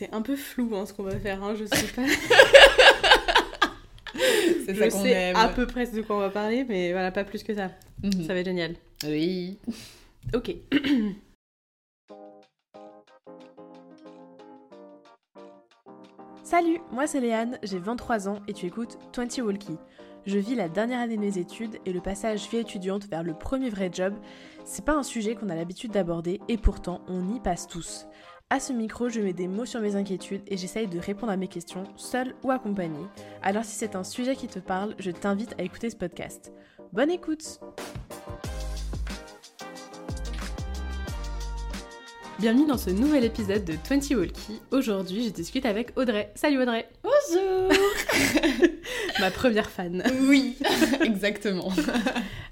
C'est un peu flou hein, ce qu'on va faire, hein, je sais pas. C'est je ça qu'on sais aime. à peu près de quoi on va parler, mais voilà, pas plus que ça. Mhm. Ça va être génial. Oui. Ok. Salut, moi c'est Léane, j'ai 23 ans et tu écoutes 20 Walkie. Je vis la dernière année de mes études et le passage vie étudiante vers le premier vrai job, c'est pas un sujet qu'on a l'habitude d'aborder et pourtant on y passe tous. À ce micro, je mets des mots sur mes inquiétudes et j'essaye de répondre à mes questions, seule ou accompagnée. Alors si c'est un sujet qui te parle, je t'invite à écouter ce podcast. Bonne écoute Bienvenue dans ce nouvel épisode de 20 Walkie. Aujourd'hui, je discute avec Audrey. Salut Audrey Bonjour. Ma première fan. Oui, exactement.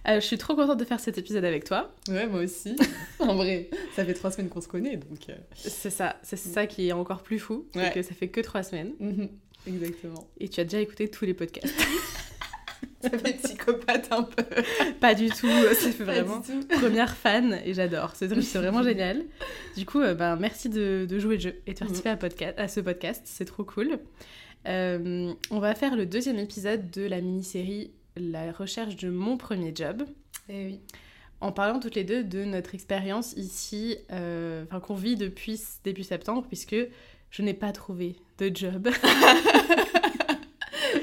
Euh, je suis trop contente de faire cet épisode avec toi. Ouais, moi aussi. En vrai, ça fait trois semaines qu'on se connaît, donc. euh, C'est ça, c'est ça qui est encore plus fou, c'est Ouais. que ça fait que trois semaines mhm, Exactement. et tu as déjà écouté tous les podcasts. Ça fait psychopathe un peu. Pas du tout, ça fait vraiment première fan et j'adore, c'est c'est vraiment génial. Du coup, euh, ben, merci de, de jouer le jeu et de participer à, podcast, à ce podcast, c'est trop cool. Euh, on va faire le deuxième épisode de la mini-série La recherche de mon premier job. Eh oui. en parlant toutes les deux de notre expérience ici, euh, qu'on vit depuis début septembre, puisque je n'ai pas trouvé de job.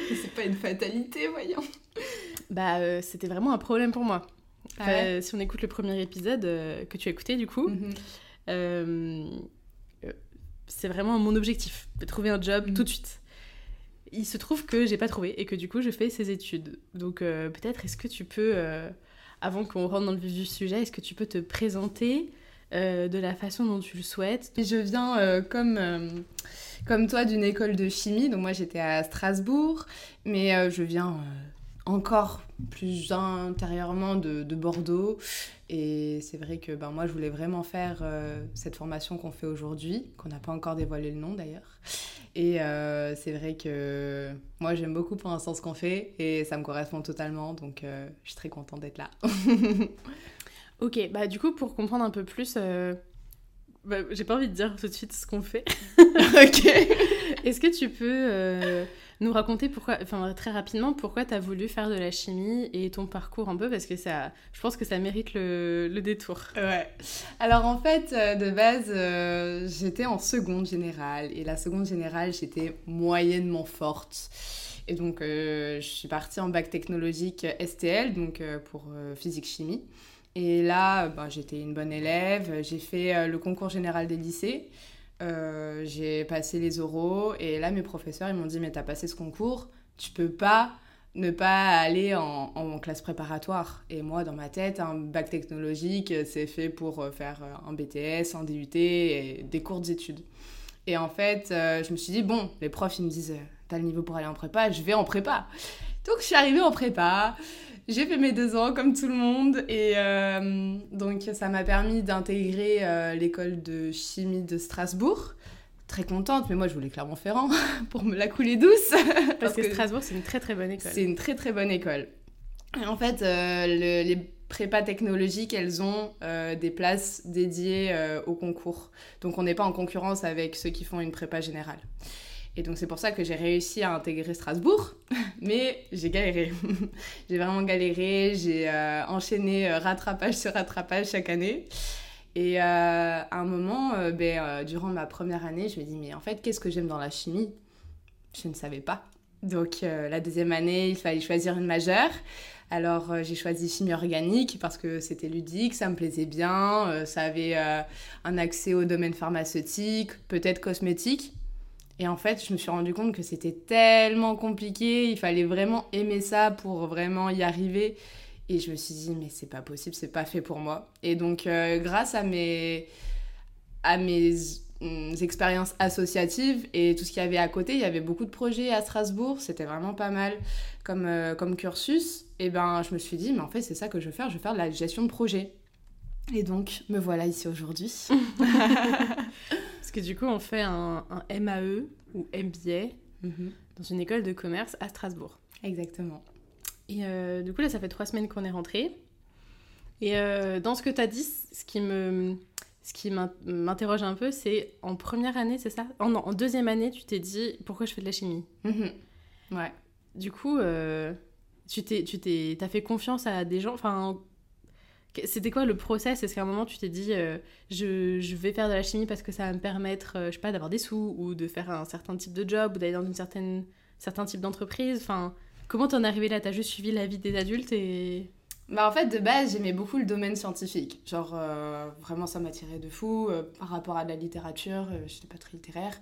C'est pas une fatalité, voyons. Bah, euh, c'était vraiment un problème pour moi. Ah Enfin, ouais si on écoute le premier épisode euh, que tu as écouté, du coup, Mhm. euh, euh, c'est vraiment mon objectif, de trouver un job Mhm. tout de suite. Il se trouve que j'ai pas trouvé et que du coup je fais ces études. Donc euh, peut-être est-ce que tu peux, euh, avant qu'on rentre dans le vif du sujet, est-ce que tu peux te présenter euh, de la façon dont tu le souhaites? Je viens euh, comme, euh, comme toi d'une école de chimie, donc moi j'étais à Strasbourg, mais euh, je viens euh, encore plus intérieurement de, de Bordeaux. Et c'est vrai que ben, moi je voulais vraiment faire euh, cette formation qu'on fait aujourd'hui, qu'on n'a pas encore dévoilé le nom d'ailleurs. Et euh, c'est vrai que moi j'aime beaucoup pour l'instant ce qu'on fait et ça me correspond totalement, donc euh, je suis très contente d'être là. Ok, bah du coup pour comprendre un peu plus, bah, j'ai pas envie de dire tout de suite ce qu'on fait. ok. Est-ce que tu peux nous raconter pourquoi, enfin très rapidement, pourquoi tu as voulu faire de la chimie et ton parcours un peu Parce que ça, je pense que ça mérite le, le détour. Ouais. Alors en fait, euh, de base, euh, j'étais en seconde générale. Et la seconde générale, j'étais moyennement forte. Et donc, euh, je suis partie en bac technologique STL, donc euh, pour euh, physique-chimie. Et là, ben, j'étais une bonne élève. J'ai fait euh, le concours général des lycées. Euh, j'ai passé les oraux. Et là, mes professeurs, ils m'ont dit, mais t'as passé ce concours, tu peux pas ne pas aller en, en classe préparatoire. Et moi, dans ma tête, un bac technologique, c'est fait pour euh, faire euh, un BTS, un DUT et des courtes études. Et en fait, je me suis dit, bon, les profs, ils me disent, t'as le niveau pour aller en prépa, je vais en prépa. Donc, je suis arrivée en prépa. J'ai fait mes deux ans comme tout le monde et euh, donc ça m'a permis d'intégrer euh, l'école de chimie de Strasbourg. Très contente, mais moi je voulais Clermont-Ferrand pour me la couler douce. Parce que que- Strasbourg, c'est une très très bonne école. c'est une très très bonne école. Et en fait, euh, le- les prépas technologiques, elles ont euh, des places dédiées euh, au concours. Donc on n'est pas en concurrence avec ceux qui font une prépa générale. Et donc c'est pour ça que j'ai réussi à intégrer Strasbourg, mais j'ai galéré. j'ai vraiment galéré, j'ai euh, enchaîné euh, rattrapage sur rattrapage chaque année. Et euh, à un moment, ben, durant ma première année, je me dis, mais en fait, qu'est-ce que j'aime dans la chimie? Je ne savais pas. Donc la deuxième année, il fallait choisir une majeure. Alors j'ai choisi chimie organique parce que c'était ludique, ça me plaisait bien, ça avait un accès au domaine pharmaceutique, peut-être cosmétique. Et en fait, je me suis rendu compte que c'était tellement compliqué, il fallait vraiment aimer ça pour vraiment y arriver. Et je me suis dit, mais c'est pas possible, c'est pas fait pour moi. Et donc, euh, grâce à mes, à mes hum, expériences associatives et tout ce qu'il y avait à côté, il y avait beaucoup de projets à Strasbourg, c'était vraiment pas mal comme, euh, comme cursus. Et ben, je me suis dit, mais en fait, c'est ça que je veux faire, je veux faire de la gestion de projet. Et donc, me voilà ici aujourd'hui. Que du coup, on fait un, un MAE ou MBA Mhm. dans une école de commerce à Strasbourg. Exactement. Et euh, du coup, là, ça fait trois semaines qu'on est rentré. Et euh, dans ce que tu as dit, ce qui me, ce qui m'interroge un peu, c'est en première année, c'est ça? Oh, Non, en deuxième année, tu t'es dit pourquoi je fais de la chimie? Mhm. Ouais. Du coup, euh, tu t'es, tu t'es, t'as fait confiance à des gens. Enfin, c'était quoi le process? Est-ce qu'à un moment tu t'es dit euh, je, je vais faire de la chimie parce que ça va me permettre, euh, je sais pas, d'avoir des sous ou de faire un certain type de job ou d'aller dans une certaine certain type d'entreprise? Enfin, comment t'en es arrivé là? T'as juste suivi la vie des adultes et Bah en fait de base j'aimais beaucoup le domaine scientifique. Genre euh, vraiment ça m'attirait de fou euh, par rapport à de la littérature, j'étais pas très littéraire.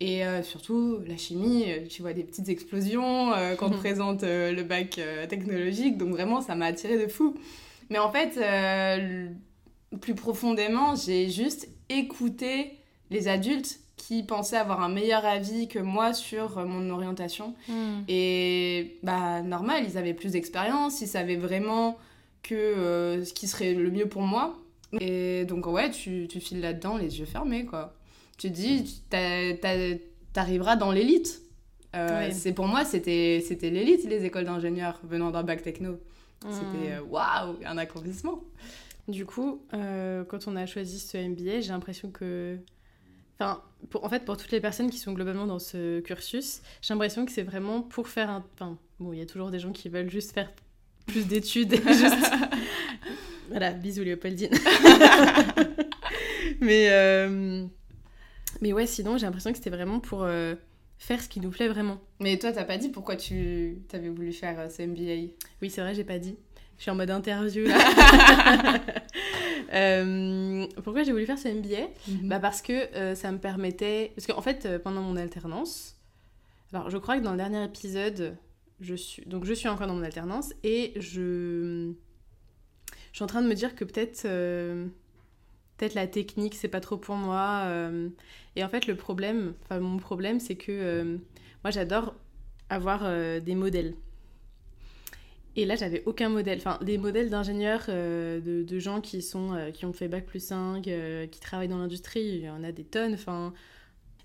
Et euh, surtout la chimie, tu vois des petites explosions quand on te Mhm. présente le bac technologique, donc vraiment ça m'a attiré de fou. Mais en fait euh, plus profondément j'ai juste écouté les adultes qui pensaient avoir un meilleur avis que moi sur mon orientation. Et bah normal, ils avaient plus d'expérience, ils savaient vraiment que euh, ce qui serait le mieux pour moi. Et donc ouais, tu, tu files là-dedans les yeux fermés quoi. Tu dis, t'arriveras dans l'élite. Euh. C'est pour moi, c'était c'était l'élite les écoles d'ingénieurs venant d'un bac techno. C'était euh, waouh, un accomplissement. Du coup, euh, quand on a choisi ce MBA, j'ai l'impression que. Enfin, pour, en fait, pour toutes les personnes qui sont globalement dans ce cursus, j'ai l'impression que c'est vraiment pour faire un. Enfin, bon, il y a toujours des gens qui veulent juste faire plus d'études et juste. voilà, bisous Léopoldine. mais, euh, mais ouais, sinon, j'ai l'impression que c'était vraiment pour euh, faire ce qui nous plaît vraiment. Mais toi, t'as pas dit pourquoi tu avais voulu faire euh, ce MBA Oui, c'est vrai, j'ai pas dit. Je suis en mode interview là. Euh, pourquoi j'ai voulu faire ce MBA Bah parce que euh, ça me permettait... Parce qu'en fait, euh, pendant mon alternance, alors je crois que dans le dernier épisode, je suis... Donc je suis encore dans mon alternance et je... Je suis en train de me dire que peut-être... Peut-être la technique, c'est pas trop pour moi. euh, Et en fait, le problème, enfin mon problème, c'est que euh, moi j'adore avoir euh, des modèles. Et là, j'avais aucun modèle. Enfin, des modèles d'ingénieurs, de, de gens qui, sont, qui ont fait Bac plus 5, euh, qui travaillent dans l'industrie, il y en a des tonnes. Enfin...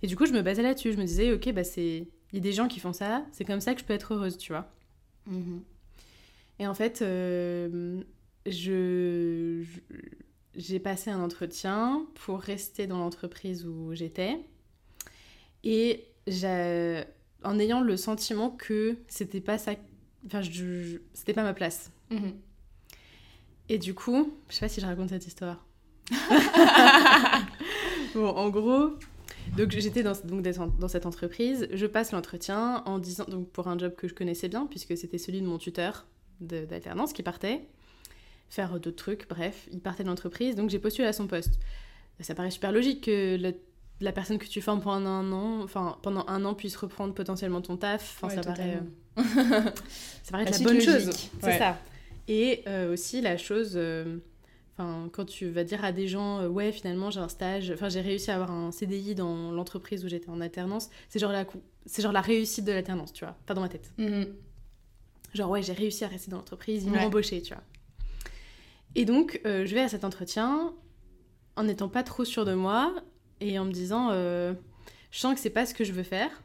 Et du coup, je me basais là-dessus. Je me disais, ok, bah c'est... il y a des gens qui font ça, c'est comme ça que je peux être heureuse, tu vois. Mhm. Et en fait, je, je- j'ai passé un entretien pour rester dans l'entreprise où j'étais. Et en ayant le sentiment que c'était pas ça, enfin, je, je- c'était pas ma place. Mhm. Et du coup, je sais pas si je raconte cette histoire. bon, en gros, donc j'étais dans, donc dans cette entreprise, je passe l'entretien en disant, donc pour un job que je connaissais bien, puisque c'était celui de mon tuteur d'alternance qui partait faire d'autres trucs, bref, il partait de l'entreprise, donc j'ai postulé à son poste. Ça paraît super logique que le- la personne que tu formes pendant un an, enfin pendant un an puisse reprendre potentiellement ton taf, Ouais, ça paraît, euh, ça paraît La être la suite bonne logique. chose. C'est ça. Et euh, aussi la chose, euh, enfin quand tu vas dire à des gens, ouais finalement j'ai un stage, enfin j'ai réussi à avoir un CDI dans l'entreprise où j'étais en alternance, c'est genre la, c'est genre la réussite de l'alternance, tu vois, pas dans ma tête. Mhm. Genre, ouais, j'ai réussi à rester dans l'entreprise, ils m'ont Ouais. embauché, tu vois. Et donc, euh, je vais à cet entretien en n'étant pas trop sûre de moi et en me disant, euh, je sens que c'est pas ce que je veux faire,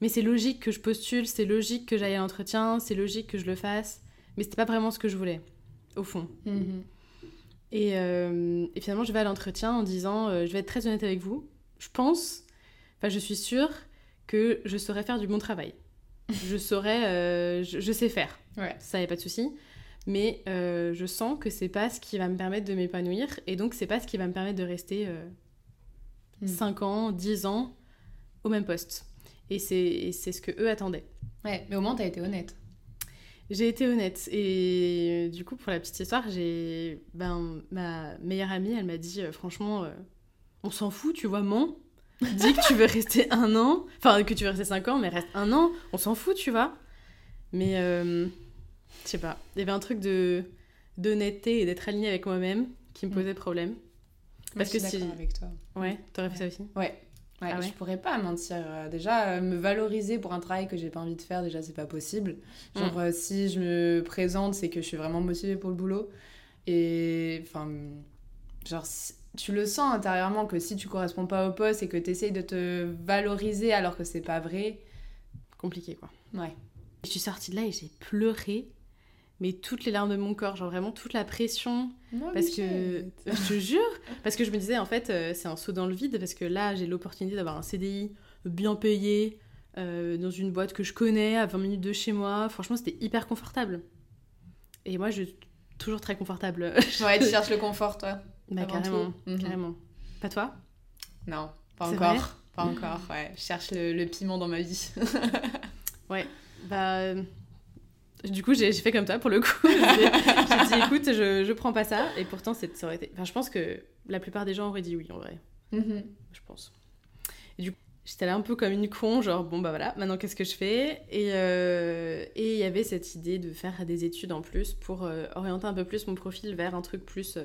mais c'est logique que je postule, c'est logique que j'aille à l'entretien, c'est logique que je le fasse, mais c'était pas vraiment ce que je voulais, au fond. Mhm. Et, euh, et finalement, je vais à l'entretien en disant, je vais être très honnête avec vous, je pense, enfin, je suis sûre que je saurais faire du bon travail. je saurais, je, je sais faire. Ouais. Ça, y a pas de souci. Mais euh, je sens que c'est pas ce qui va me permettre de m'épanouir et donc c'est pas ce qui va me permettre de rester Mm. 5 ans, 10 ans au même poste. Et c'est ce que eux attendaient. Ouais, mais au moins t'as été honnête. J'ai été honnête et euh, du coup pour la petite histoire, j'ai ben ma meilleure amie, elle m'a dit euh, franchement euh, on s'en fout, tu vois, mens. Dis que tu veux rester un an, enfin que tu veux rester 5 ans, mais reste un an, on s'en fout, tu vois. Mais euh, je sais pas, il y avait un truc de d'honnêteté et d'être aligné avec moi-même qui me Mm. posait problème. Parce je suis que si- avec toi. Ouais, t'aurais fait ça aussi Ouais. Ouais, Ah ouais je pourrais pas mentir. Euh, Déjà, euh, me valoriser pour un travail que j'ai pas envie de faire, déjà, c'est pas possible. Genre, euh, si je me présente, c'est que je suis vraiment motivée pour le boulot. Et, enfin, genre, si- tu le sens intérieurement que si tu corresponds pas au poste et que tu essayes de te valoriser alors que c'est pas vrai, Compliqué quoi. ouais. Je suis sortie de là et j'ai pleuré. Mais toutes les larmes de mon corps, genre vraiment toute la pression. Oh, Parce que, je te jure, parce que je me disais, en fait, euh, c'est un saut dans le vide, parce que là, j'ai l'opportunité d'avoir un CDI bien payé, euh, dans une boîte que je connais, à 20 minutes de chez moi. Franchement, c'était hyper confortable. Et moi, je suis toujours très confortable. Ouais, tu cherches le confort, toi bah, carrément. Mhm. carrément. Pas toi? Non, pas encore. Pas encore, ouais. Je cherche le, le piment dans ma vie. Bah. Du coup, j'ai fait comme toi pour le coup. J'ai dit, écoute, je, je prends pas ça. Et pourtant, ça aurait été. Enfin, je pense que la plupart des gens auraient dit oui, en vrai. Mhm. je pense. Et du coup, j'étais là un peu comme une con, genre bon bah voilà, maintenant qu'est-ce que je fais? Et euh, et il y avait cette idée de faire des études en plus pour euh, orienter un peu plus mon profil vers un truc plus euh,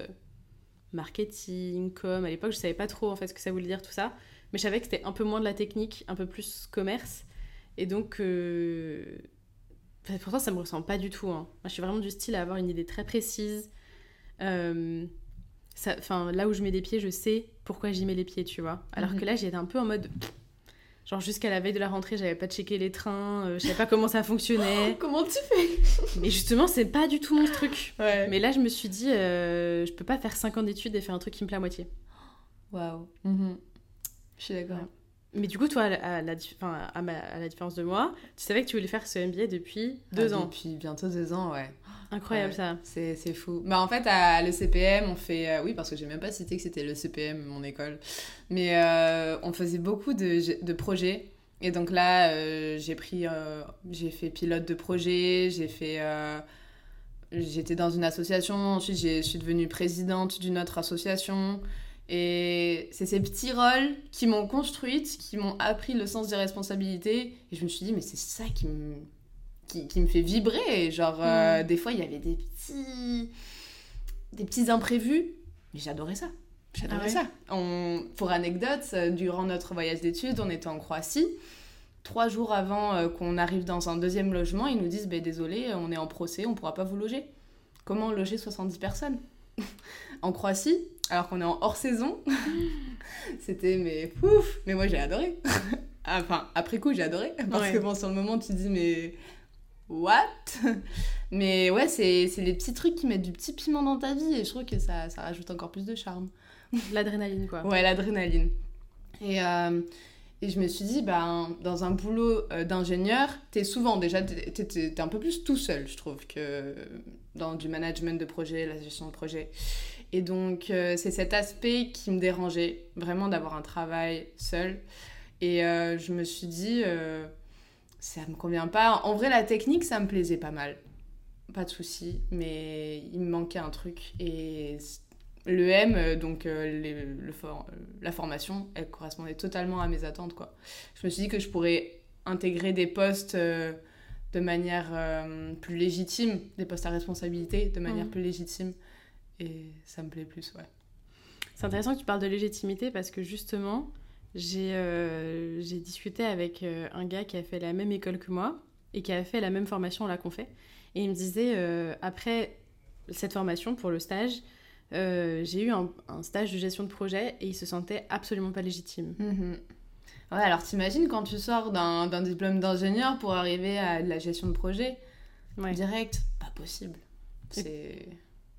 marketing, com. À l'époque, je savais pas trop en fait ce que ça voulait dire tout ça, mais je savais que c'était un peu moins de la technique, un peu plus commerce. Et donc, pourtant, ça me ressemble pas du tout. hein. Moi, je suis vraiment du style à avoir une idée très précise. Euh, ça- là où je mets les pieds, je sais pourquoi j'y mets les pieds, tu vois. Alors Mhm. que là, j'étais un peu en mode. Genre, jusqu'à la veille de la rentrée, j'avais pas checké les trains, euh, je savais pas comment ça fonctionnait. Comment tu fais? Mais justement, c'est pas du tout mon truc. Ouais. Mais là, je me suis dit, euh, je peux pas faire 5 ans d'études et faire un truc qui me plaît à moitié. Waouh. Mhm. Je suis d'accord. Ouais. Mais du coup, toi, à la, à ma- à la différence de moi, tu savais que tu voulais faire ce MBA depuis deux Ah, ans. Depuis bientôt deux ans, ouais. Incroyable Ouais. ça. C'est c'est fou. Bah, en fait, à l'ECPM, on fait. euh, oui, parce que j'ai même pas cité que c'était l'ECPM, mon école. Mais euh, on faisait beaucoup de, de projets. Et donc là, euh, j'ai pris. j'ai fait pilote de projet, j'ai fait. J'étais dans une association, ensuite je suis devenue présidente d'une autre association. Et c'est ces petits rôles qui m'ont construite, qui m'ont appris le sens des responsabilités. Et je me suis dit, mais c'est ça qui me, qui, qui me fait vibrer. Genre, euh, des fois, il y avait des petits, des petits imprévus, mais j'adorais ça. J'adorais Ah ouais ça. On, pour anecdote, euh, durant notre voyage d'études, on était en Croatie. Trois jours avant euh, qu'on arrive dans un deuxième logement, ils nous disent ben, Désolé, on est en procès, on pourra pas vous loger. Comment loger 70 personnes? En Croatie, alors qu'on est en hors saison. C'était, mais pouf Mais moi, j'ai adoré. enfin, après coup, j'ai adoré. Parce Ouais. que bon, sur le moment, tu dis Mais what? Mais ouais, c'est c'est les petits trucs qui mettent du petit piment dans ta vie et je trouve que ça, ça rajoute encore plus de charme. L'adrénaline quoi. Ouais, l'adrénaline. Et, euh, et je me suis dit, ben, dans un boulot euh, d'ingénieur, t'es souvent déjà, t'es un peu plus tout seul, je trouve, que dans du management de projet, la gestion de projet. Et donc, euh, c'est cet aspect qui me dérangeait, vraiment d'avoir un travail seul. Et euh, je me suis dit, euh, ça me convient pas. En vrai, la technique, ça me plaisait pas mal. Pas de souci, mais il me manquait un truc. Et le M, euh, donc les- le for- la formation, elle correspondait totalement à mes attentes. Quoi. Je me suis dit que je pourrais intégrer des postes de manière euh, plus légitime, des postes à responsabilité de manière Mhm. plus légitime. Et ça me plaît plus, ouais. C'est intéressant que tu parles de légitimité parce que justement, j'ai euh, discuté avec euh, un gars qui a fait la même école que moi et qui a fait la même formation là qu'on fait. Et il me disait, euh, après cette formation pour le stage, euh, j'ai eu un, un stage de gestion de projet et il se sentait absolument pas légitime. Mhm. Ouais, alors t'imagines quand tu sors d'un d'un diplôme d'ingénieur pour arriver à de la gestion de projet Ouais. direct, pas possible. C'est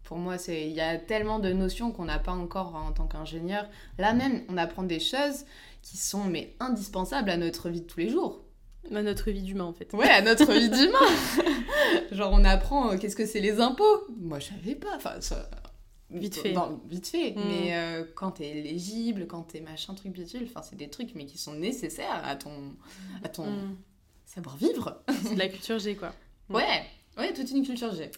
pour moi c'est il y a tellement de notions qu'on n'a pas encore en tant qu'ingénieur. Là même, on apprend des choses qui sont mais indispensables à notre vie de tous les jours. À notre vie d'humain en fait. Ouais, à notre vie d'humain. Genre on apprend euh, qu'est-ce que c'est les impôts? Moi je savais pas. Enfin ça- Vite fait. Dans- vite fait. Mm. Mais euh, quand t'es éligible, quand t'es machin truc bidule, enfin c'est des trucs mais qui sont nécessaires à ton à ton Mm. savoir-vivre. C'est de la culture G quoi. Mm. Ouais, ouais, toute une culture G.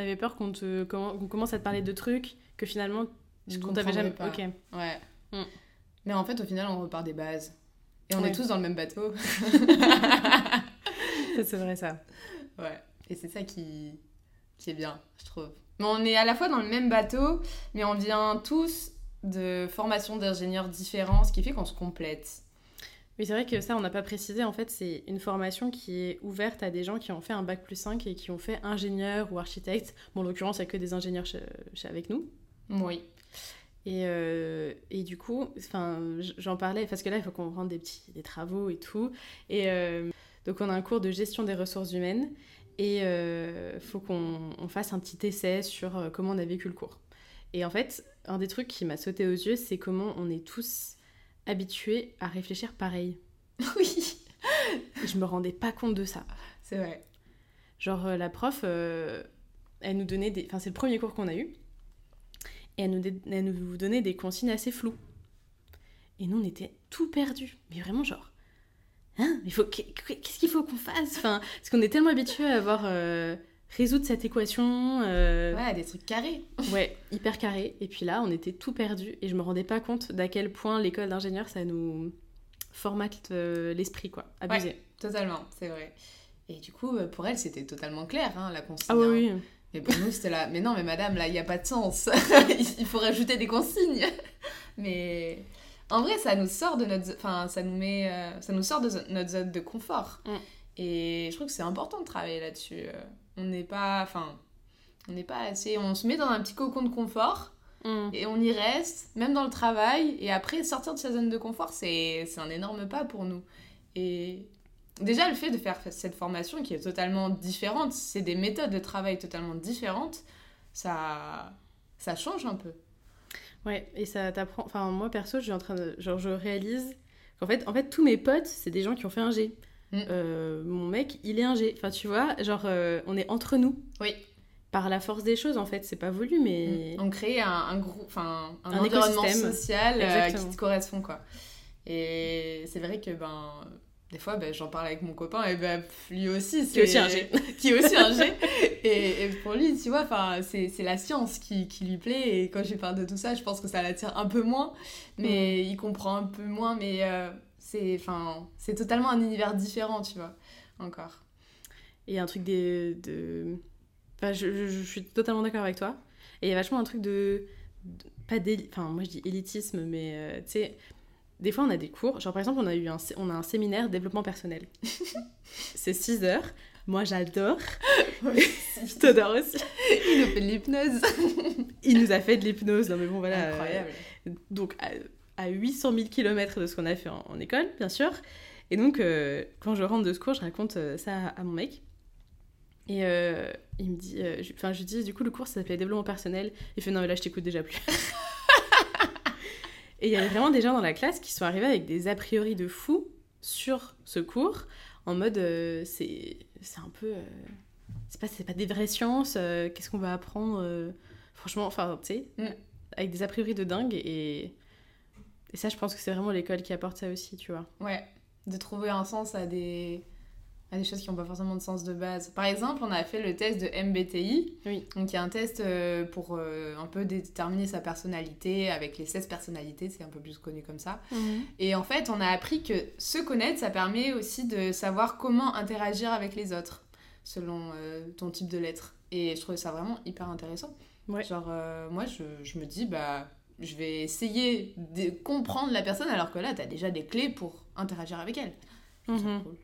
T'avais peur qu'on te qu'on commence à te parler de trucs que finalement Je dont t'avais jamais. comprendrais Ok. Ouais. Mm. Mais en fait, au final, on repart des bases. Et on Ouais. est tous dans le même bateau. C'est vrai ça. ouais. Et c'est ça qui... qui est bien, je trouve. Mais on est à la fois dans le même bateau, mais on vient tous de formations d'ingénieurs différents, ce qui fait qu'on se complète. Oui, c'est vrai que ça, on n'a pas précisé. En fait, c'est une formation qui est ouverte à des gens qui ont fait un bac plus 5 et qui ont fait ingénieur ou architecte. Bon, en l'occurrence, il n'y a que des ingénieurs chez- chez- avec nous. Oui. Et, euh, et du coup, j'en parlais parce que là, il faut qu'on rende des petits des travaux et tout. Et euh, donc, on a un cours de gestion des ressources humaines. Et il faut qu'on on fasse un petit essai sur comment on a vécu le cours. Et en fait, un des trucs qui m'a sauté aux yeux, c'est comment on est tous habitués à réfléchir pareil. Oui. je me rendais pas compte de ça. C'est vrai. Genre, la prof, elle nous donnait des. Enfin, c'est le premier cours qu'on a eu. Et elle nous, elle nous donnait des consignes assez floues. Et nous, on était tout perdus. Mais vraiment, genre. Hein Mais faut... qu'est-ce qu'il faut qu'on fasse? Enfin, Parce qu'on est tellement habitués à avoir. Euh, résoudre cette équation. Euh, ouais, des trucs carrés. ouais, hyper carrés. Et puis là, on était tout perdus. Et je me rendais pas compte d'à quel point l'école d'ingénieur, ça nous formate euh, l'esprit, quoi. Abusé. Ouais, totalement, c'est vrai. Et du coup, pour elle, c'était totalement clair, hein, la consigne. Ah oui, hein. oui. Mais pour nous, c'était là. Mais non, mais madame, là, il n'y a pas de sens. il faut rajouter des consignes. mais en vrai, ça nous sort de notre. Enfin, ça nous met. Euh, ça nous sort de notre zone de confort. Mm. Et je trouve que c'est important de travailler là-dessus. On n'est pas. Enfin, on n'est pas assez. On se met dans un petit cocon de confort. Mm. Et on y reste, même dans le travail. Et après, sortir de sa zone de confort, c'est un énorme pas pour nous. Et déjà le fait de faire cette formation qui est totalement différente, c'est des méthodes de travail totalement différentes, ça, ça change un peu. Ouais, et ça t'apprend. Enfin, moi perso, je suis en train de. Genre, je réalise qu'en fait, en fait, tous mes potes, c'est des gens qui ont fait un G. Mm. Euh, mon mec, il est un G. Enfin, tu vois, genre, euh, on est entre nous. Oui. Par la force des choses, en fait, c'est pas voulu, mais. Mm. On crée un, un groupe, enfin, un, environnement social euh, qui te correspond, quoi. Et c'est vrai que, ben des fois, ben, j'en parle avec mon copain et ben, lui aussi, c'est... Qui est aussi un G. qui est aussi un G. Et, pour lui, tu vois, c'est la science qui, qui, lui plaît. Et quand je lui parle de tout ça, je pense que ça l'attire un peu moins. Mais mm. il comprend un peu moins. Mais euh, c'est totalement un univers différent, tu vois, encore. Et un truc de... de... Enfin, je, je, suis totalement d'accord avec toi. Et il y a vachement un truc de... pas Enfin, moi je dis élitisme, mais euh, tu sais des fois, on a des cours. Genre, par exemple, on a eu un, on a un séminaire développement personnel. c'est 6 heures. Moi, j'adore. Je t'adore aussi. Il nous fait de l'hypnose. Il nous a fait de l'hypnose. Non, mais bon, voilà. Incroyable. donc, à, 800 000 km de ce qu'on a fait en, école, bien sûr. Et donc, euh, quand je rentre de ce cours, je raconte euh, ça à, mon mec. Et euh, il me dit, enfin, je, lui dis, du coup, le cours, ça s'appelait développement personnel. Il fait, non, mais là, je t'écoute déjà plus. Et il y avait vraiment des gens dans la classe qui sont arrivés avec des a priori de fou sur ce cours, en mode c'est un peu. C'est pas, pas des vraies sciences, qu'est-ce qu'on va apprendre Franchement, enfin, tu sais, mm. avec des a priori de dingue. Et, et ça, je pense que c'est vraiment l'école qui apporte ça aussi, tu vois. Ouais, de trouver un sens à des, à des choses qui n'ont pas forcément de sens de base. Par exemple, on a fait le test de MBTI, oui. donc il y a un test euh, pour euh, un peu déterminer sa personnalité avec les 16 personnalités, c'est un peu plus connu comme ça. Mhm. Et en fait, on a appris que se connaître, ça permet aussi de savoir comment interagir avec les autres, selon euh, ton type de lettre. Et je trouvais ça vraiment hyper intéressant. Ouais. Genre, moi, je, je, me dis, bah, je vais essayer de comprendre la personne, alors que là, tu as déjà des clés pour interagir avec elle. Mhm. Cool.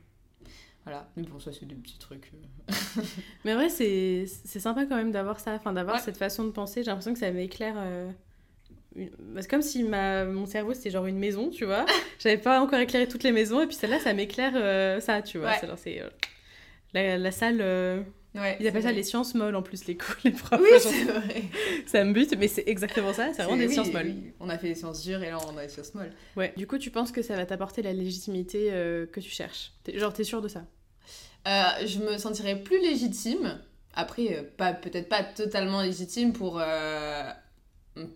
Voilà, mais bon, ça c'est des petits trucs. Euh. mais vrai, c'est sympa quand même d'avoir ça, enfin d'avoir cette façon de penser. J'ai l'impression que ça m'éclaire. Euh... C'est comme si ma... mon cerveau c'était genre une maison, tu vois. J'avais pas encore éclairé toutes les maisons, et puis celle-là ça m'éclaire euh, ça, tu vois. C'est euh, la, la, salle. Ouais, Ils appellent ça les sciences molles en plus, les cours, les profs. Oui, c'est vrai. ça me bute, mais c'est exactement ça, c'est vraiment des sciences molles. On a fait des sciences dures et là on a des sciences molles. Ouais. Du coup, tu penses que ça va t'apporter la légitimité que tu cherches? Genre, t'es sûr de ça? Euh, je me sentirais plus légitime. Après, euh, pas peut-être pas totalement légitime pour euh,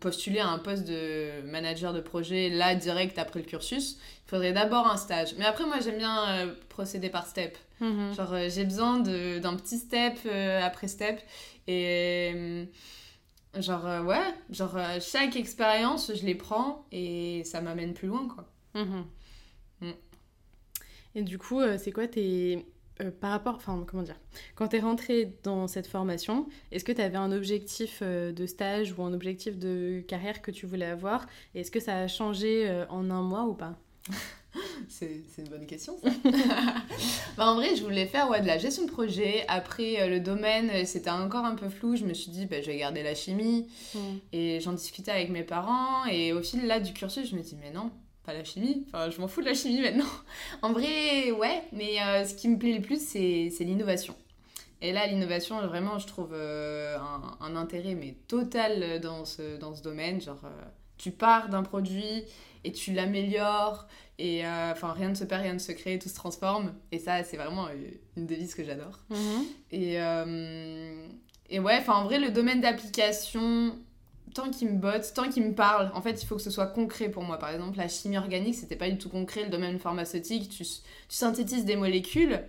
postuler à un poste de manager de projet là direct après le cursus. Il faudrait d'abord un stage. Mais après, moi, j'aime bien procéder par step. Mhm. Genre, j'ai besoin d'un petit step après step. Et genre, ouais, genre, chaque expérience, je les prends et ça m'amène plus loin, quoi. Mhm. Mm. Et du coup, c'est quoi tes euh, par rapport, enfin comment dire, quand tu es rentré dans cette formation, est-ce que tu avais un objectif euh, de stage ou un objectif de carrière que tu voulais avoir? Est-ce que ça a changé euh, en un mois ou pas? C'est, une bonne question ça. bah, en vrai, je voulais faire ouais, de la gestion de projet. Après, le domaine, c'était encore un peu flou. Je me suis dit, bah, je vais garder la chimie. Hmm. Et j'en discutais avec mes parents. Et au fil là du cursus, je me dis, mais non, pas la chimie, enfin je m'en fous de la chimie maintenant. en vrai, ouais, mais euh, ce qui me plaît le plus, c'est l'innovation. Et là, l'innovation, vraiment, je trouve euh, un, un intérêt mais total dans ce, dans ce domaine. Genre, euh, tu pars d'un produit et tu l'améliores et euh, enfin rien ne se perd, rien ne se crée, tout se transforme. Et ça, c'est vraiment euh, une devise que j'adore. Mhm. Et, euh, et ouais, enfin en vrai, le domaine d'application, tant qu'il me botte, tant qu'il me parle, en fait, il faut que ce soit concret pour moi. Par exemple, la chimie organique, c'était pas du tout concret. Le domaine pharmaceutique, tu, tu synthétises des molécules,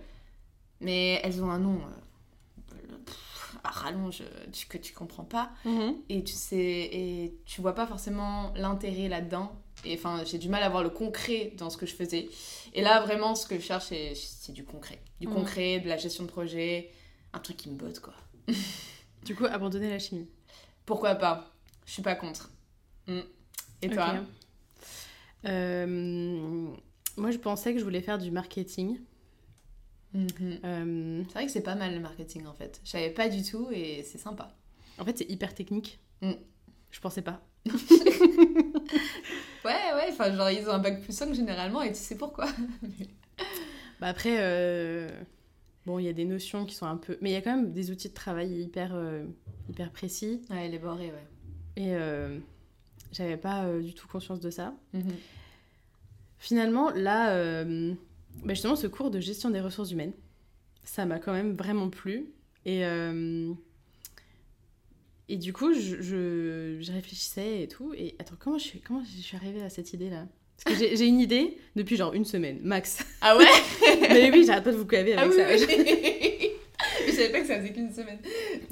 mais elles ont un nom. euh, pff, à rallonge, tu, que tu comprends pas. Mhm. Et tu sais, et tu vois pas forcément l'intérêt là-dedans. Et enfin, j'ai du mal à voir le concret dans ce que je faisais. Et là, vraiment, ce que je cherche, c'est, c'est du concret. Du Mhm. concret, de la gestion de projet, un truc qui me botte, quoi. Du coup, abandonner la chimie. Pourquoi pas? Je suis pas contre. Mm. Et toi. Euh, Moi, je pensais que je voulais faire du marketing. Mhm. Euh, C'est vrai que c'est pas mal le marketing en fait. Je savais pas du tout et c'est sympa. En fait, c'est hyper technique. Mm. Je pensais pas. Ouais, ouais, enfin, genre ils ont un bac plus 5 généralement et tu sais pourquoi. Bah après, euh, bon, il y a des notions qui sont un peu... Mais il y a quand même des outils de travail hyper, euh, hyper précis. Ouais, les borés, ouais. Et euh, j'avais pas euh, du tout conscience de ça. Mhm. Finalement, là, euh, bah justement, ce cours de gestion des ressources humaines, ça m'a quand même vraiment plu. Et, et du coup, je, je, je réfléchissais et tout. Et attends, comment je suis, comment je suis arrivée à cette idée-là? Parce que j'ai une idée depuis genre une semaine, max. Ah ouais? Mais oui, j'arrête pas de vous caver Ah avec oui, ça. oui. Je savais pas que ça faisait qu'une semaine.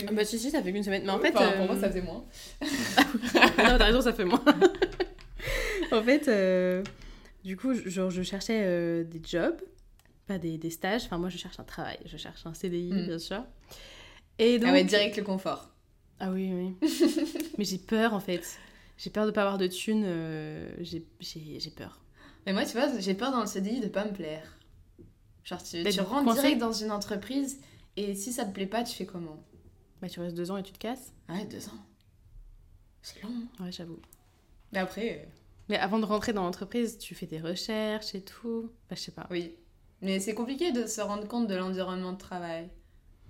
Ah Bah si, si, ça fait qu'une semaine. Mais en Oui, fait... enfin, pour euh, moi ça faisait moins. non, t'as raison, ça fait moins. en fait, euh, du coup, genre, je cherchais euh, des jobs, pas des, des stages. Enfin, moi, je cherche un travail. Je cherche un CDI, Mm. bien sûr. Et donc... Ah ouais, direct le confort. Ah oui, oui. Mais j'ai peur, en fait. J'ai peur de pas avoir de thunes. j'ai- peur. Mais moi, tu vois, j'ai peur dans le CDI de pas me plaire. Genre, tu, D'être tu rentres direct dans une entreprise et si ça te plaît pas, tu fais comment Bah, tu restes deux ans et tu te casses Ouais, deux ans. C'est long. Ouais, j'avoue. Mais après, euh, Mais avant de rentrer dans l'entreprise, tu fais des recherches et tout. Bah, je sais pas. oui. Mais c'est compliqué de se rendre compte de l'environnement de travail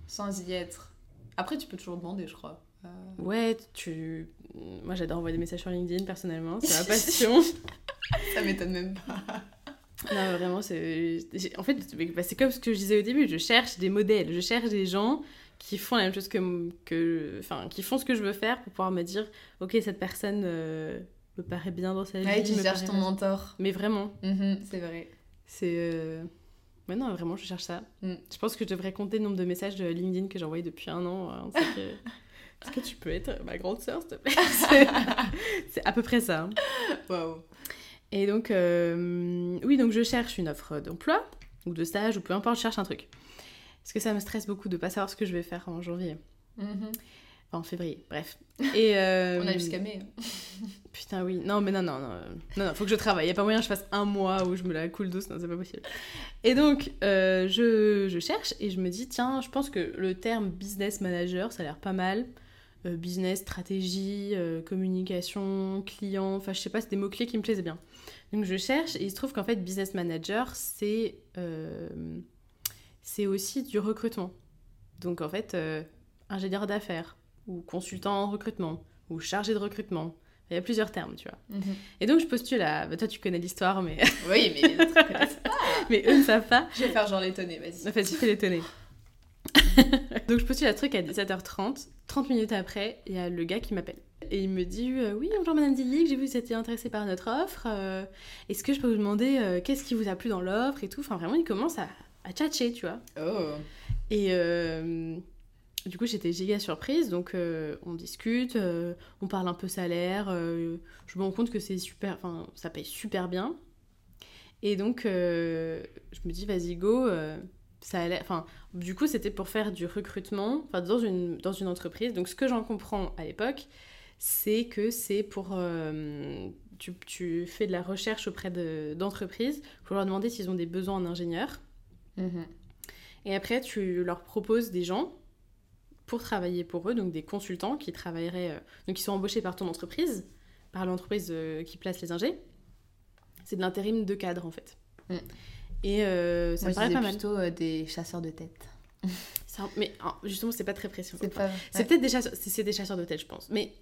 sans y être. Après, tu peux toujours demander, je crois. Euh, Ouais, tu... Moi, j'adore envoyer des messages sur LinkedIn, personnellement. C'est ma passion. Ça m'étonne même pas. Non, vraiment, c'est. En fait, bah, c'est comme ce que je disais au début, je cherche des modèles, je cherche des gens qui font la même chose que. que... Enfin, qui font ce que je veux faire pour pouvoir me dire, ok, cette personne euh, me paraît bien dans sa vie. Ouais, tu me cherches ton bien. mentor. Mais vraiment, Mhm, c'est vrai. c'est. euh, Ouais, non, vraiment, je cherche ça. Mm. Je pense que je devrais compter le nombre de messages de LinkedIn que j'ai envoyés depuis un an. hein, que... Est-ce que tu peux être ma grande sœur, s'il te plaît? C'est- C'est à peu près ça. hein. Waouh. Et donc, euh, oui, donc je cherche une offre d'emploi ou de stage ou peu importe, je cherche un truc. Parce que ça me stresse beaucoup de pas savoir ce que je vais faire en janvier. Mhm. Enfin, en février, bref. Et euh, On a jusqu'à mai. Putain, oui. Non, mais non, non, non. Non, non, faut que je travaille. Y a pas moyen que je fasse un mois où je me la coule douce. Non, c'est pas possible. Et donc, euh, je, je cherche et je me dis, tiens, je pense que le terme business manager, ça a l'air pas mal. Euh, business, stratégie, euh, communication, client, enfin, je sais pas, c'est des mots-clés qui me plaisaient bien. Donc, je cherche et il se trouve qu'en fait, business manager, c'est euh, aussi du recrutement. Donc, en fait, euh, ingénieur d'affaires ou consultant en recrutement ou chargé de recrutement. Il y a plusieurs termes, tu vois. Mhm. Et donc, je postule à... bah, toi, tu connais l'histoire, mais... Oui, mais les autres connaissent pas. mais eux ne savent pas. Je vais faire genre l'étonner, vas-y. Enfin, tu fais l'étonner. donc, je postule à truc à 17h30. 30 minutes après, il y a le gars qui m'appelle. Et il me dit euh, Oui, bonjour Madame Dillic, j'ai vu que vous étiez intéressée par notre offre. euh, Est-ce que je peux vous demander euh, qu'est-ce qui vous a plu dans l'offre et tout? Enfin, vraiment, il commence à, à tchatcher, tu vois. Oh. Et euh, du coup, j'étais giga surprise. Donc, on discute, on parle un peu salaire. je me rends compte que c'est super, enfin, ça paye super bien. Et donc, je me dis, vas-y, go. ça a l'air- enfin, du coup, c'était pour faire du recrutement enfin, dans, une, dans une entreprise. Donc, ce que j'en comprends à l'époque, c'est que c'est pour. euh, tu, tu fais de la recherche auprès de- d'entreprises pour leur demander s'ils ont des besoins en ingénieur. Mhm. Et après, tu leur proposes des gens pour travailler pour eux, donc des consultants qui travailleraient, euh, donc qui sont embauchés par ton entreprise, par l'entreprise euh, qui place les ingés. C'est de l'intérim de cadre en fait. Mm. Et euh, ça Moi, me paraît pas mal. plutôt des chasseurs de tête. Mais ah, justement, c'est pas très précis. C'est pas. C'est peut-être des chasseurs, c'est des chasseurs de tête, je pense. Mais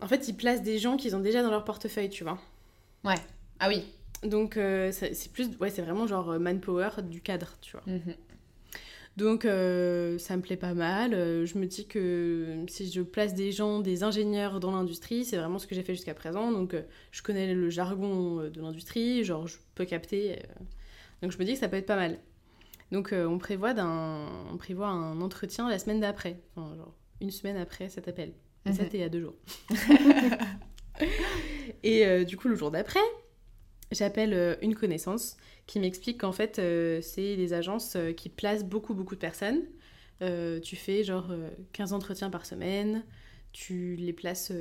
en fait, ils placent des gens qu'ils ont déjà dans leur portefeuille, tu vois. Ah oui. Donc euh, c'est plus, ouais, c'est vraiment genre euh, manpower du cadre, tu vois. Mhm. Donc euh, ça me plaît pas mal. Je me dis que si je place des gens, des ingénieurs dans l'industrie, c'est vraiment ce que j'ai fait jusqu'à présent. Donc euh, je connais le jargon de l'industrie, genre je peux capter. Donc je me dis que ça peut être pas mal. Donc on prévoit on prévoit un entretien la semaine d'après, Enfin, genre une semaine après cet appel. Et ça Mhm. c'était il y a deux jours. Et euh, du coup le jour d'après, j'appelle euh, une connaissance qui m'explique qu'en fait, euh, c'est des agences qui placent beaucoup, beaucoup de personnes. Tu fais genre euh, 15 entretiens par semaine, tu les places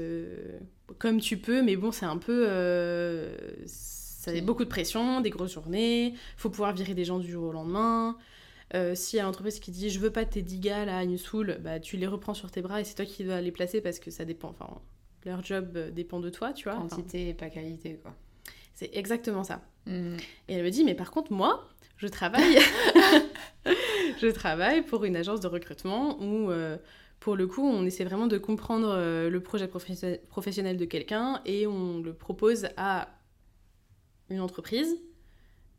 comme tu peux, mais bon, c'est un peu. ça a beaucoup de pression, des grosses journées, faut pouvoir virer des gens du jour au lendemain. Euh, S'il y a l'entreprise qui dit je veux pas tes 10 gars là à Newsoul, bah tu les reprends sur tes bras et c'est toi qui dois les placer parce que ça dépend. Enfin, leur job euh, dépend de toi, tu vois. Enfin, Quantité et pas qualité, quoi. c'est exactement ça. Mhm. Et elle me dit, mais par contre, moi, je travaille, je travaille pour une agence de recrutement où, euh, pour le coup, on essaie vraiment de comprendre euh, le projet professionnel de quelqu'un et on le propose à une entreprise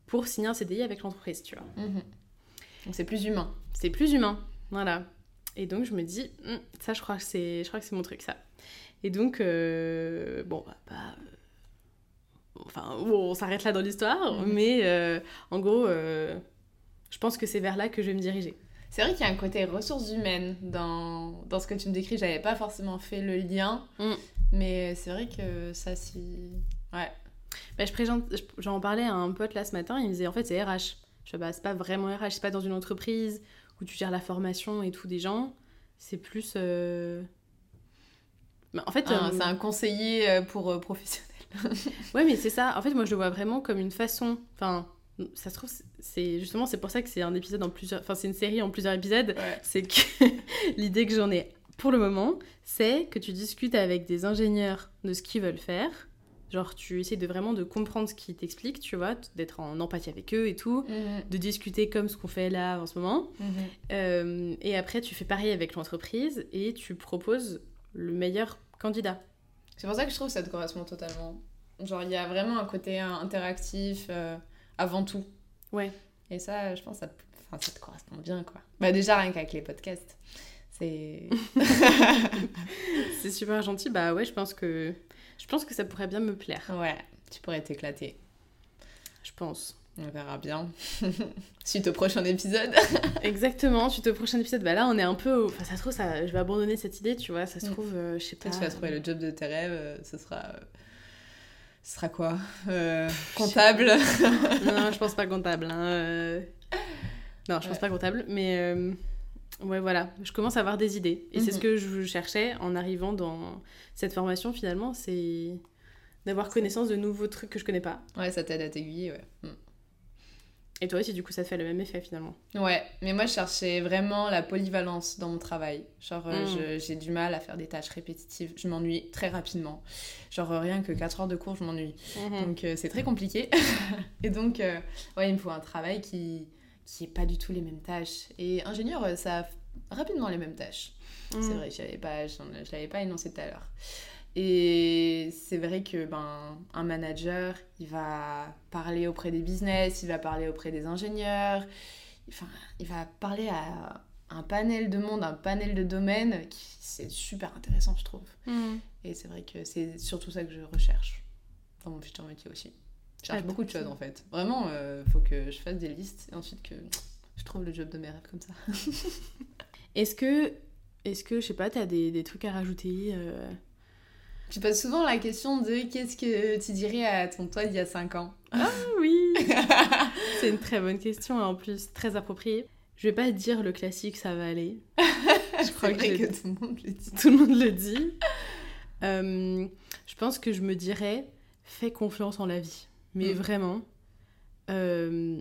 pour signer un CDI avec l'entreprise, tu vois. Mhm. Donc c'est plus humain. C'est plus humain, voilà. Et donc je me dis, Hum, ça, je crois que c'est, je crois que c'est mon truc, ça. Et donc, euh, bon, bah, bah, euh, enfin, on s'arrête là dans l'histoire, Mhm. mais euh, en gros, euh, je pense que c'est vers là que je vais me diriger. C'est vrai qu'il y a un côté ressources humaines dans, dans ce que tu me décris. J'avais pas forcément fait le lien, Mm. mais c'est vrai que ça, si. Ouais. Bah, je présente, je- j'en parlais à un pote là ce matin, il me disait en fait c'est RH. Je fais bah c'est pas vraiment RH, c'est pas dans une entreprise où tu gères la formation et tout des gens, c'est plus. euh, bah, en fait, euh, C'est un conseiller euh, pour professionnels. Ouais, mais c'est ça. En fait, moi, je le vois vraiment comme une façon. Enfin, ça se trouve, c'est justement, c'est pour ça que c'est un épisode en plusieurs. Enfin, c'est une série en plusieurs épisodes. Ouais. C'est que l'idée que j'en ai pour le moment, c'est que tu discutes avec des ingénieurs de ce qu'ils veulent faire. Genre, tu essaies de vraiment de comprendre ce qu'ils t'expliquent, tu vois, d'être en empathie avec eux et tout, Mhm. de discuter comme ce qu'on fait là en ce moment. Mhm. Euh, et après, tu fais pareil avec l'entreprise et tu proposes le meilleur candidat. C'est pour ça que je trouve que ça te correspond totalement. Genre, il y a vraiment un côté euh, interactif euh, avant tout. Ouais. Et ça, je pense, ça, enfin, ça te correspond bien, quoi. Bah, déjà, rien qu'avec les podcasts. C'est. C'est super gentil. Bah ouais, je pense que je pense que ça pourrait bien me plaire. ouais, tu pourrais t'éclater. Je pense. On verra bien. Suite au prochain épisode. Exactement. Suite au prochain épisode, bah là on est un peu. au- Enfin, ça se trouve, ça... je vais abandonner cette idée, tu vois. Ça se Mm. trouve, euh, je sais pas. Tu vas trouver le job de tes rêves. euh, Ce sera. euh, Ce sera quoi Euh, Comptable non, je pense pas comptable. hein, euh. Non, je pense Ouais. pas comptable, mais euh, ouais, voilà. Je commence à avoir des idées. Et c'est ce Mhm. que je cherchais en arrivant dans cette formation finalement, c'est d'avoir connaissance de nouveaux trucs que je connais pas. Ouais, ça t'aide à t'aiguiller, ouais. Mm. Et toi aussi, du coup, ça te fait le même effet finalement. Ouais, mais moi je cherchais vraiment la polyvalence dans mon travail. Genre, euh, Mm. je- j'ai du mal à faire des tâches répétitives. Je m'ennuie très rapidement. Genre, euh, rien que 4 heures de cours, je m'ennuie. Donc, euh, c'est très compliqué. Et donc, euh, ouais, il me faut un travail qui qui est pas du tout les mêmes tâches. Et ingénieur, euh, ça a rapidement les mêmes tâches. C'est Mm. vrai, je l'avais pas, j'en- je l'avais pas énoncé tout à l'heure. Et c'est vrai que ben, un manager, il va parler auprès des business, il va parler auprès des ingénieurs, enfin, il va parler à un panel de monde, un panel de domaines, qui c'est super intéressant, je trouve. Mm. Et c'est vrai que c'est surtout ça que je recherche dans mon futur métier aussi. Je cherche Ah, beaucoup de choses en fait. Vraiment, il faut que je fasse des listes et ensuite que je trouve le job de mes rêves comme ça. Est-ce que, est-ce que, je sais pas, t'as des, des trucs à rajouter euh, Je pose souvent la question de qu'est-ce que tu dirais à ton toi d'il y a 5 ans? Ah oui C'est une très bonne question et en plus très appropriée. Je vais pas dire le classique, ça va aller. Je crois que, tout le monde le dit. Tout le monde le dit. Euh, je pense que je me dirais, fais confiance en la vie. Mais Mm. vraiment, euh,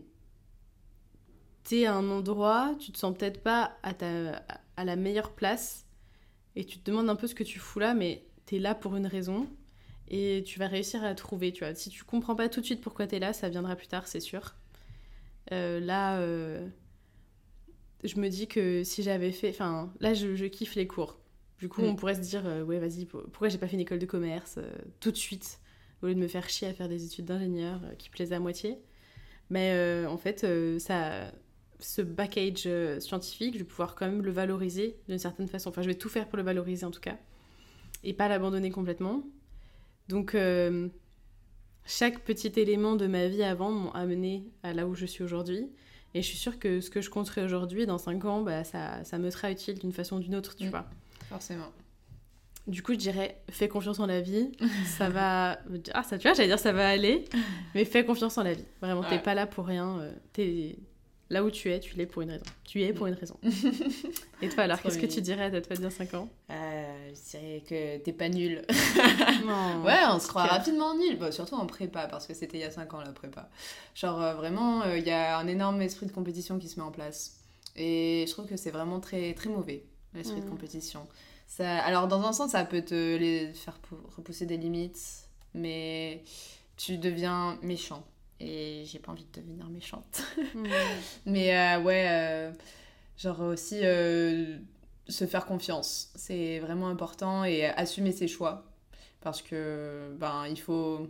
t'es à un endroit, tu te sens peut-être pas à, ta, à la meilleure place et tu te demandes un peu ce que tu fous là, mais t'es là pour une raison et tu vas réussir à trouver. Tu vois. Si tu comprends pas tout de suite pourquoi t'es là, ça viendra plus tard, c'est sûr. Euh, là, euh, je me dis que si j'avais fait. Enfin, là, je, je kiffe les cours. Du coup, Mm. on pourrait se dire, euh, ouais, vas-y, pour- pourquoi j'ai pas fait une école de commerce tout de suite, au lieu de me faire chier à faire des études d'ingénieur euh, qui plaisaient à moitié. Mais euh, en fait, euh, ça, ce package scientifique, je vais pouvoir quand même le valoriser d'une certaine façon. Enfin, je vais tout faire pour le valoriser en tout cas, et pas l'abandonner complètement. Donc, euh, chaque petit élément de ma vie avant m'ont amené à là où je suis aujourd'hui. Et je suis sûre que ce que je compterai aujourd'hui, dans 5 ans, bah, ça, ça me sera utile d'une façon ou d'une autre, tu Mm. vois. Forcément. Du coup, je dirais, fais confiance en la vie. Ça va. Ah, ça, tu vois, j'allais dire ça va aller. Mais fais confiance en la vie. Vraiment, t'es pas là pour rien. euh, T'es là où tu es, tu l'es pour une raison. Tu y es pour une raison. Et toi, alors, qu'est-ce que tu dirais à toi de 5 ans? Euh, je dirais que t'es pas nul. Non. Ouais, on se croit rapidement nul. Bon, surtout en prépa, parce que c'était il y a 5 ans la prépa. Genre, euh, vraiment, euh, il y a un énorme esprit de compétition qui se met en place. Et je trouve que c'est vraiment très, très mauvais, l'esprit de Mhm. compétition. Ça... Alors, dans un sens, ça peut te les faire pou- repousser des limites, mais tu deviens méchant. Et j'ai pas envie de devenir méchante. Mm. Mais euh, ouais, euh, genre aussi euh, se faire confiance. C'est vraiment important et assumer ses choix. Parce que, ben, il faut.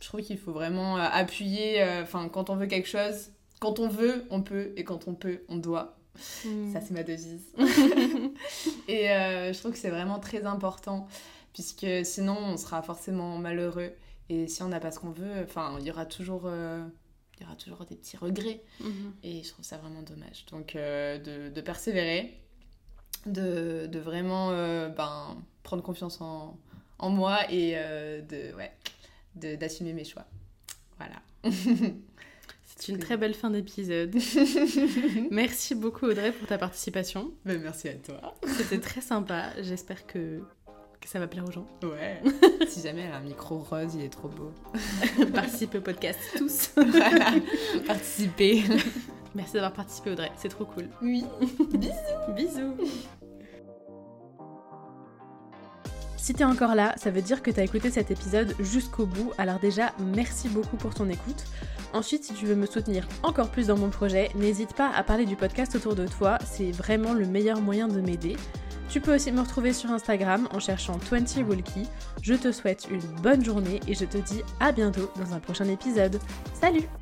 Je trouve qu'il faut vraiment appuyer. Enfin, quand on veut quelque chose, quand on veut, on peut. Et quand on peut, on doit. Ça, c'est ma devise. et euh, je trouve que c'est vraiment très important. Puisque sinon, on sera forcément malheureux. Et si on n'a pas ce qu'on veut, enfin, il y aura toujours. euh, il y aura toujours des petits regrets. Mhm. Et je trouve ça vraiment dommage. Donc euh, de, de persévérer, de, de vraiment ben, prendre confiance en, en moi et de, ouais, d'assumer mes choix. Voilà. C'est une très belle fin d'épisode. Merci beaucoup Audrey pour ta participation. Ben, merci à toi. C'était très sympa. J'espère que, que ça va plaire aux gens. Ouais. si jamais elle a un micro rose, il est trop beau. Participez au podcast tous. Voilà. Participer. Merci d'avoir participé Audrey, c'est trop cool. Oui. Bisous. Si t'es encore là, ça veut dire que t'as écouté cet épisode jusqu'au bout, alors déjà, merci beaucoup pour ton écoute. Ensuite, si tu veux me soutenir encore plus dans mon projet, n'hésite pas à parler du podcast autour de toi, c'est vraiment le meilleur moyen de m'aider. Tu peux aussi me retrouver sur Instagram en cherchant 20 Walkie. Je te souhaite une bonne journée et je te dis à bientôt dans un prochain épisode. Salut